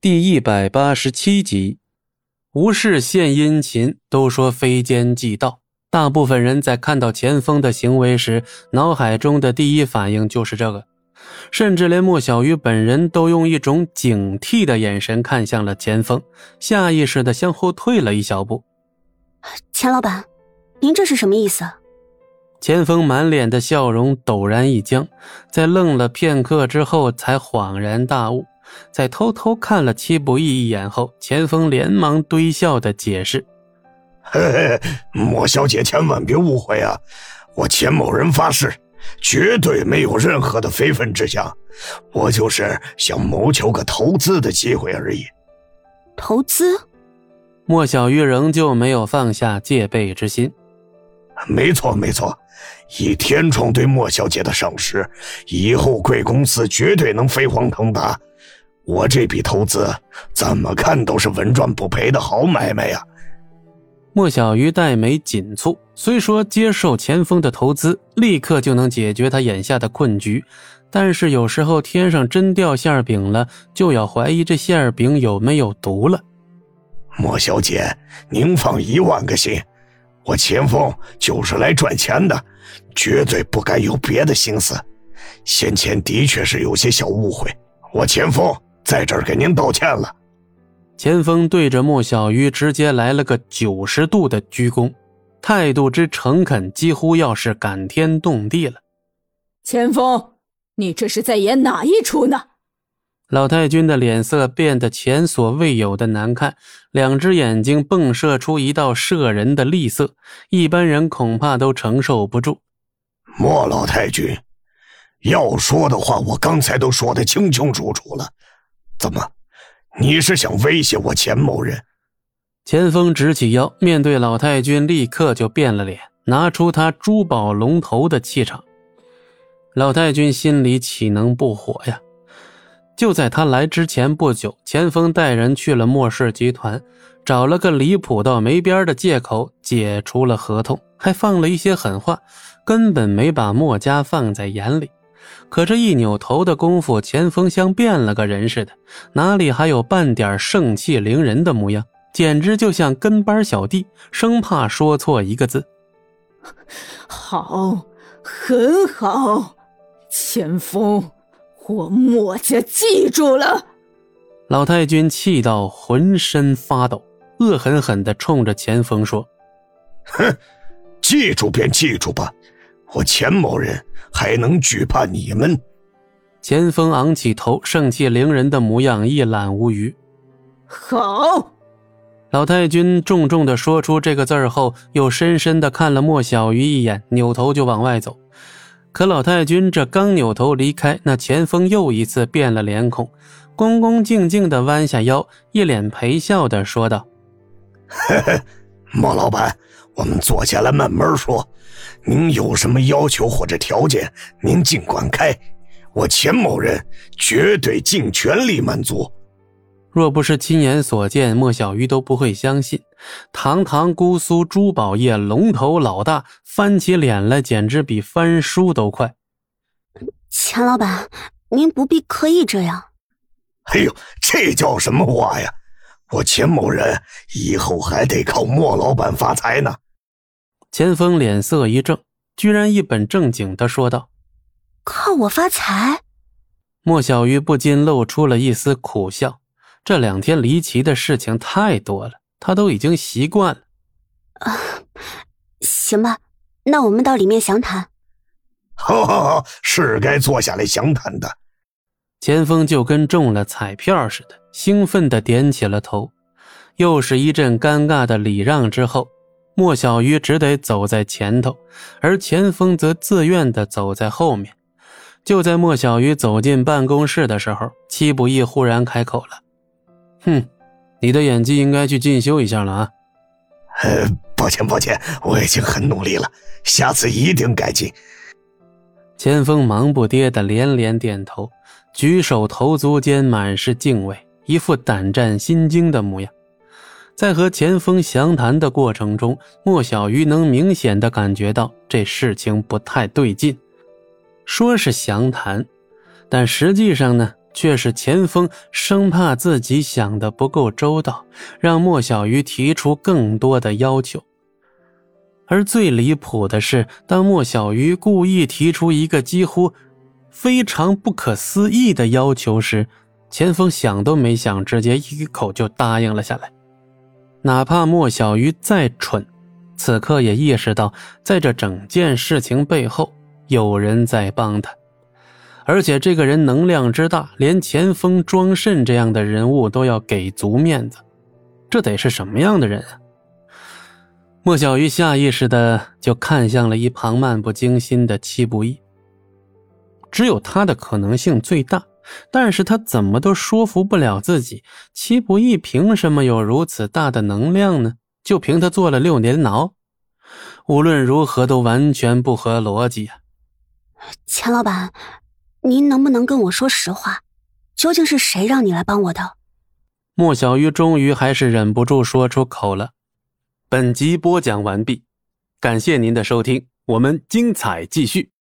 第一百八十七集，无事献殷勤，都说非奸即盗。大部分人在看到钱锋的行为时，脑海中的第一反应就是这个，甚至连莫小鱼本人都用一种警惕的眼神看向了钱锋，下意识的向后退了一小步。钱老板，您这是什么意思？钱锋满脸的笑容陡然一僵，在愣了片刻之后，才恍然大悟。在偷偷看了戚不义一眼后，钱锋连忙堆笑的解释：“嘿嘿，莫小姐千万别误会啊！我钱某人发誓，绝对没有任何的非分之想，我就是想谋求个投资的机会而已。”投资？莫小玉仍旧没有放下戒备之心。没错，没错，以天冲对莫小姐的赏识，以后贵公司绝对能飞黄腾达。我这笔投资怎么看都是稳赚不赔的好买卖呀！莫小鱼黛眉紧蹙，虽说接受钱锋的投资立刻就能解决他眼下的困局，但是有时候天上真掉馅饼了，就要怀疑这馅饼有没有毒了。莫小姐，您放一万个心，我钱锋就是来赚钱的，绝对不该有别的心思。先前的确是有些小误会，我钱锋。在这儿给您道歉了。钱锋对着莫小鱼直接来了个九十度的鞠躬，态度之诚恳，几乎要是感天动地了。钱锋，你这是在演哪一出呢？老太君的脸色变得前所未有的难看，两只眼睛迸射出一道摄人的厉色，一般人恐怕都承受不住。莫老太君，要说的话，我刚才都说的清清楚楚了。怎么？你是想威胁我钱某人？钱锋直起腰，面对老太君，立刻就变了脸，拿出他珠宝龙头的气场。老太君心里岂能不火呀？就在他来之前不久，钱锋带人去了莫氏集团，找了个离谱到没边的借口解除了合同，还放了一些狠话，根本没把莫家放在眼里。可这一扭头的功夫，钱锋像变了个人似的，哪里还有半点盛气凌人的模样？简直就像跟班小弟，生怕说错一个字。好，很好，钱锋，我墨家记住了。老太君气到浑身发抖，恶狠狠地冲着钱锋说：“哼，记住便记住吧，我钱某人。”还能惧怕你们？钱锋昂起头，盛气凌人的模样一览无余。好，老太君重重的说出这个字儿后，又深深的看了莫小鱼一眼，扭头就往外走。可老太君这刚扭头离开，那钱锋又一次变了脸孔，恭恭敬敬的弯下腰，一脸陪笑的说道：“嘿嘿，莫老板，我们坐下来慢慢说。”您有什么要求或者条件，您尽管开，我钱某人绝对尽全力满足。若不是亲眼所见，莫小鱼都不会相信。堂堂姑苏珠宝业龙头老大，翻起脸来简直比翻书都快。钱老板，您不必刻意这样。哎呦，这叫什么话呀！我钱某人以后还得靠莫老板发财呢。钱锋脸色一正，居然一本正经的说道：“靠我发财。”莫小鱼不禁露出了一丝苦笑。这两天离奇的事情太多了，他都已经习惯了。啊，行吧，那我们到里面详谈。好，好，好，是该坐下来详谈的。钱锋就跟中了彩票似的，兴奋的点起了头。又是一阵尴尬的礼让之后。莫小鱼只得走在前头，而钱锋则自愿地走在后面。就在莫小鱼走进办公室的时候，戚不义忽然开口了：“哼，你的演技应该去进修一下了啊！”“呃，抱歉，抱歉，我已经很努力了，下次一定改进。”钱锋忙不迭地连连点头，举手投足间满是敬畏，一副胆战心惊的模样。在和钱锋详谈的过程中，莫小鱼能明显的感觉到这事情不太对劲。说是详谈，但实际上呢，却是钱锋生怕自己想的不够周到，让莫小鱼提出更多的要求。而最离谱的是，当莫小鱼故意提出一个几乎非常不可思议的要求时，钱锋想都没想，直接一口就答应了下来。哪怕莫小鱼再蠢，此刻也意识到，在这整件事情背后有人在帮他，而且这个人能量之大，连钱锋、庄慎这样的人物都要给足面子，这得是什么样的人啊？莫小鱼下意识的就看向了一旁漫不经心的戚不义。只有他的可能性最大，但是他怎么都说服不了自己。戚不义凭什么有如此大的能量呢？就凭他坐了六年牢，无论如何都完全不合逻辑啊！钱老板，您能不能跟我说实话？究竟是谁让你来帮我的？莫小鱼终于还是忍不住说出口了。本集播讲完毕，感谢您的收听，我们精彩继续。